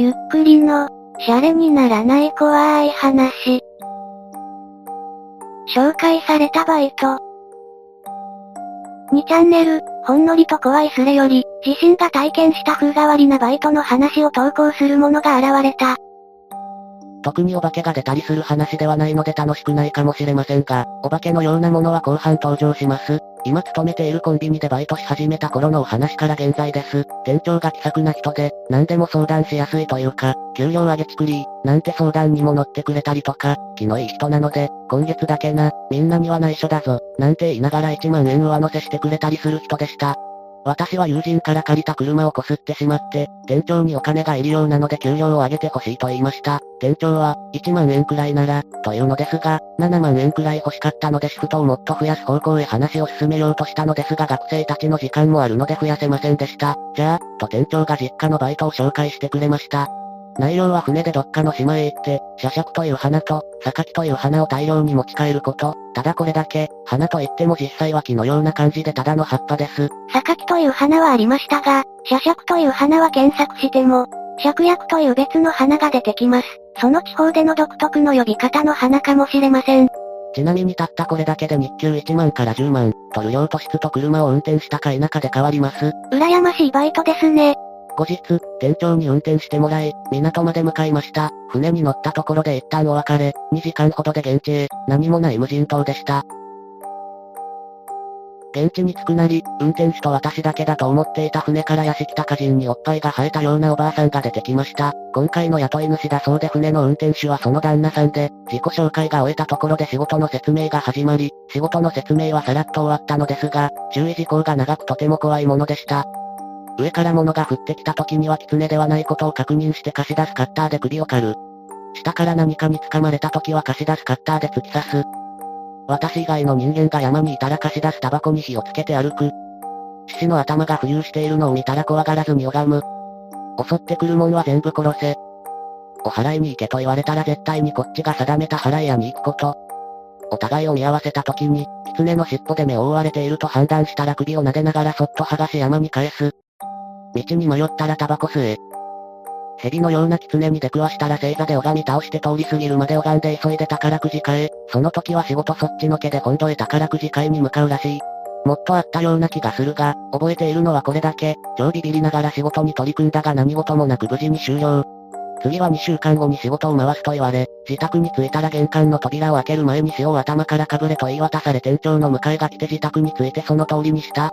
ゆっくりの、シャレにならない怖い話。紹介されたバイト。2チャンネル、ほんのりと怖いスレより、自身が体験した風変わりなバイトの話を投稿する者が現れた。特にお化けが出たりする話ではないので楽しくないかもしれませんが、お化けのようなものは後半登場します。今勤めているコンビニでバイトし始めた頃のお話から現在です。店長が気さくな人で、何でも相談しやすいというか、給料上げ作り、なんて相談にも乗ってくれたりとか、気のいい人なので、今月だけな、みんなには内緒だぞ、なんて言いながら1万円上乗せしてくれたりする人でした。私は友人から借りた車をこすってしまって、店長にお金がいるようなので給料を上げてほしいと言いました。店長は、1万円くらいなら、というのですが、7万円くらい欲しかったのでシフトをもっと増やす方向へ話を進めようとしたのですが学生たちの時間もあるので増やせませんでした。じゃあ、と店長が実家のバイトを紹介してくれました。内容は船でどっかの島へ行って、シャシャクという花と、榊という花を大量に持ち帰ること。ただこれだけ、花と言っても実際は木のような感じでただの葉っぱです。榊という花はありましたが、シャシャクという花は検索しても、芍薬という別の花が出てきます。その地方での独特の呼び方の花かもしれません。ちなみにたったこれだけで日給1万から10万、とる量と質と車を運転したか否かで変わります。羨ましいバイトですね。後日、店長に運転してもらい、港まで向かいました。船に乗ったところで一旦お別れ、2時間ほどで現地へ、何もない無人島でした。現地に着くなり、運転手と私だけだと思っていた船から屋敷高人におっぱいが生えたようなおばあさんが出てきました。今回の雇い主だそうで船の運転手はその旦那さんで、自己紹介が終えたところで仕事の説明が始まり、仕事の説明はさらっと終わったのですが、注意事項が長くとても怖いものでした。上から物が降ってきた時には狐ではないことを確認して貸し出すカッターで首を刈る。下から何かに掴まれた時は貸し出すカッターで突き刺す。私以外の人間が山にいたら貸し出すタバコに火をつけて歩く。獅子の頭が浮遊しているのを見たら怖がらずに拝む。襲ってくるもんは全部殺せ。お払いに行けと言われたら絶対にこっちが定めた払い屋に行くこと。お互いを見合わせた時に、狐の尻尾で目を覆われていると判断したら首を撫でながらそっと剥がし山に返す。道に迷ったらタバコ吸え。蛇のような狐に出くわしたら星座で拝み倒して通り過ぎるまで拝んで急いで宝くじ買え。その時は仕事そっちのけで今度へ宝くじ買いに向かうらしい。もっとあったような気がするが、覚えているのはこれだけ。超ビビりながら仕事に取り組んだが何事もなく無事に終了。次は2週間後に仕事を回すと言われ、自宅に着いたら玄関の扉を開ける前に塩を頭からかぶれと言い渡され店長の迎えが来て自宅に着いてその通りにした。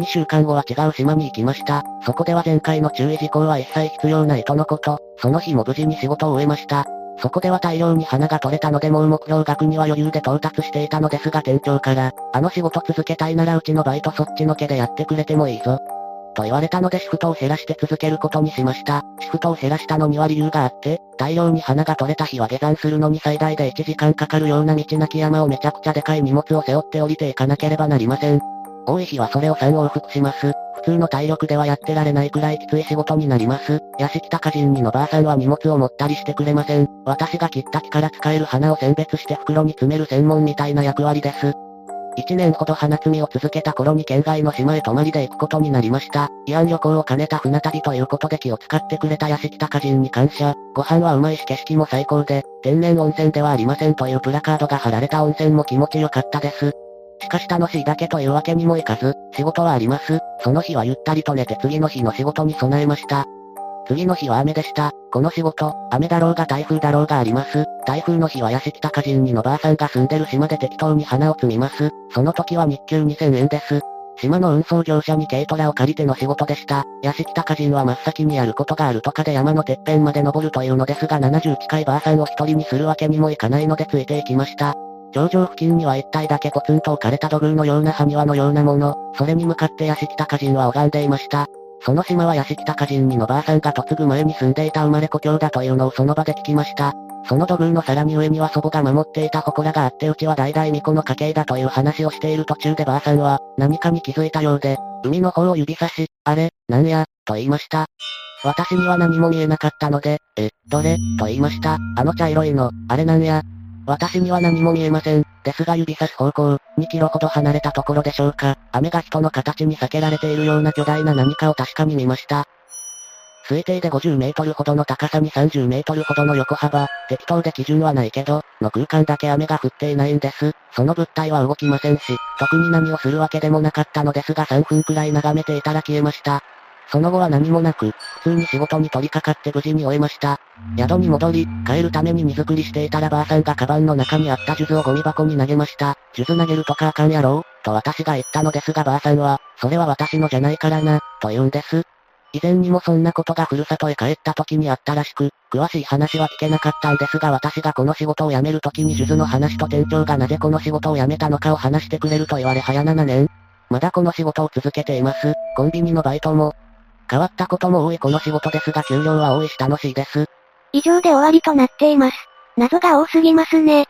2週間後は違う島に行きました。そこでは前回の注意事項は一切必要ないとのこと。その日も無事に仕事を終えました。そこでは大量に花が取れたのでもう目標額には余裕で到達していたのですが店長から、あの仕事続けたいならうちのバイトそっちのけでやってくれてもいいぞ。と言われたのでシフトを減らして続けることにしました。シフトを減らしたのには理由があって、大量に花が取れた日は下山するのに最大で1時間かかるような道なき山をめちゃくちゃでかい荷物を背負って降りていかなければなりません。多い日はそれを3往復します。普通の体力ではやってられないくらいきつい仕事になります。屋敷高人にのばあさんは荷物を持ったりしてくれません。私が切った木から使える花を選別して袋に詰める専門みたいな役割です。1年ほど花摘みを続けた頃に県外の島へ泊まりで行くことになりました。慰安旅行を兼ねた船旅ということで気を使ってくれた屋敷高人に感謝。ご飯はうまいし景色も最高で、天然温泉ではありませんというプラカードが貼られた温泉も気持ちよかったです。しかし楽しいだけというわけにもいかず、仕事はあります。その日はゆったりと寝て次の日の仕事に備えました。次の日は雨でした。この仕事、雨だろうが台風だろうがあります。台風の日は屋敷高人にのばあさんが住んでる島で適当に花を摘みます。その時は日給2000円です。島の運送業者に軽トラを借りての仕事でした。屋敷高人は真っ先にやることがあるとかで山のてっぺんまで登るというのですが70近いばあさんを一人にするわけにもいかないのでついていきました。頂上付近には一体だけポツンと置かれた土偶のような埴輪のようなもの、それに向かって屋敷高人は拝んでいました。その島は屋敷高人にのばあさんが嫁ぐ前に住んでいた生まれ故郷だというのをその場で聞きました。その土偶のさらに上には祖母が守っていた祠があってうちは代々巫女の家系だという話をしている途中でばあさんは、何かに気づいたようで、海の方を指さし、あれ、なんや、と言いました。私には何も見えなかったので、え、どれ、と言いました。あの茶色いの、あれなんや、私には何も見えません。ですが指差す方向、2キロほど離れたところでしょうか。雨が人の形に避けられているような巨大な何かを確かに見ました。推定で50メートルほどの高さに30メートルほどの横幅、適当で基準はないけど、の空間だけ雨が降っていないんです。その物体は動きませんし、特に何をするわけでもなかったのですが3分くらい眺めていたら消えました。その後は何もなく、普通に仕事に取り掛かって無事に終えました。宿に戻り、帰るために荷造りしていたらばあさんがカバンの中にあった数珠をゴミ箱に投げました。数珠投げるとかあかんやろと私が言ったのですがばあさんは、それは私のじゃないからな、と言うんです。以前にもそんなことがふるさとへ帰った時にあったらしく、詳しい話は聞けなかったんですが私がこの仕事を辞める時に数珠の話と店長がなぜこの仕事を辞めたのかを話してくれると言われ早7年。まだこの仕事を続けています。コンビニのバイトも、変わったことも多いこの仕事ですが給料は多いし楽しいです。以上で終わりとなっています。謎が多すぎますね。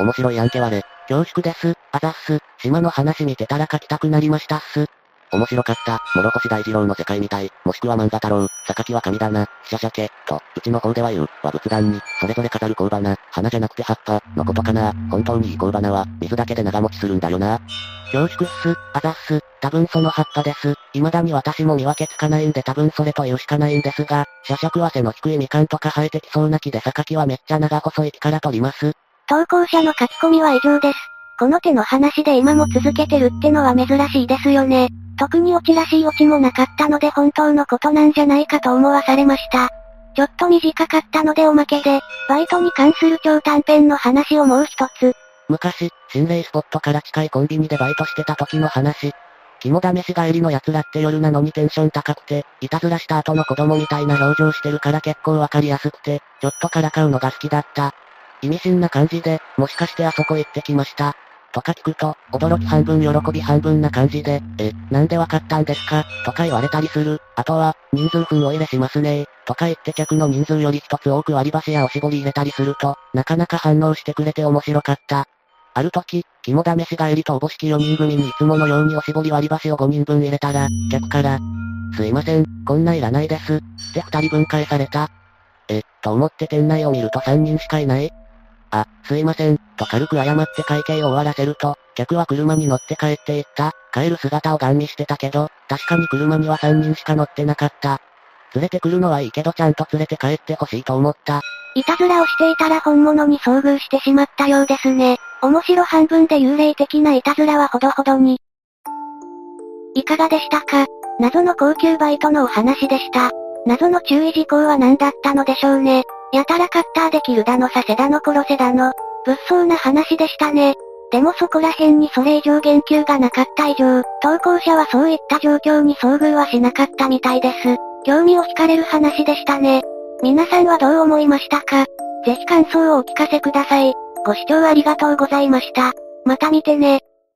面白い案件割れ。恐縮です。あざっす。島の話見てたら書きたくなりましたっす。面白かった。諸星大二郎の世界みたい。もしくは漫画太郎。榊は神だな。シャシャケ。と、うちの方では言う。は仏壇に、それぞれ飾る香花。花じゃなくて葉っぱ。のことかな。本当にいい香花は、水だけで長持ちするんだよな。恐縮っす。あざっす。多分その葉っぱです。未だに私も見分けつかないんで多分それというしかないんですが、社尺は背の低いみかんとか生えてきそうな木で榊はめっちゃ長細い木から取ります。投稿者の書き込みは以上です。この手の話で今も続けてるってのは珍しいですよね。特にオチらしいオチもなかったので本当のことなんじゃないかと思わされました。ちょっと短かったのでおまけで、バイトに関する超短編の話をもう一つ。昔、心霊スポットから近いコンビニでバイトしてた時の話。肝試し帰りの奴らって夜なのにテンション高くて、いたずらした後の子供みたいな表情してるから結構わかりやすくて、ちょっとからかうのが好きだった。意味深な感じで、もしかしてあそこ行ってきました。とか聞くと、驚き半分喜び半分な感じで、え、なんでわかったんですか？とか言われたりする。あとは、人数分を入れしますねとか言って客の人数より一つ多く割り箸やおしぼり入れたりすると、なかなか反応してくれて面白かった。ある時、肝試し帰りとおぼしき4人組にいつものようにおしぼり割り箸を5人分入れたら、客から、すいません、こんないらないです。って2人分返された。え、と思って店内を見ると3人しかいないあ、すいません、と軽く謝って会計を終わらせると、客は車に乗って帰っていった。帰る姿をガン見してたけど、確かに車には3人しか乗ってなかった。連れてくるのはいいけどちゃんと連れて帰ってほしいと思った。いたずらをしていたら本物に遭遇してしまったようですね。面白半分で幽霊的ないたずらはほどほどに。いかがでしたか？謎の高級バイトのお話でした。謎の注意事項は何だったのでしょうね。やたらカッターできるだのさせだの殺せだの。物騒な話でしたね。でもそこら辺にそれ以上言及がなかった以上、投稿者はそういった状況に遭遇はしなかったみたいです。興味を惹かれる話でしたね。皆さんはどう思いましたか？ぜひ感想をお聞かせください。ご視聴ありがとうございました。また見てね。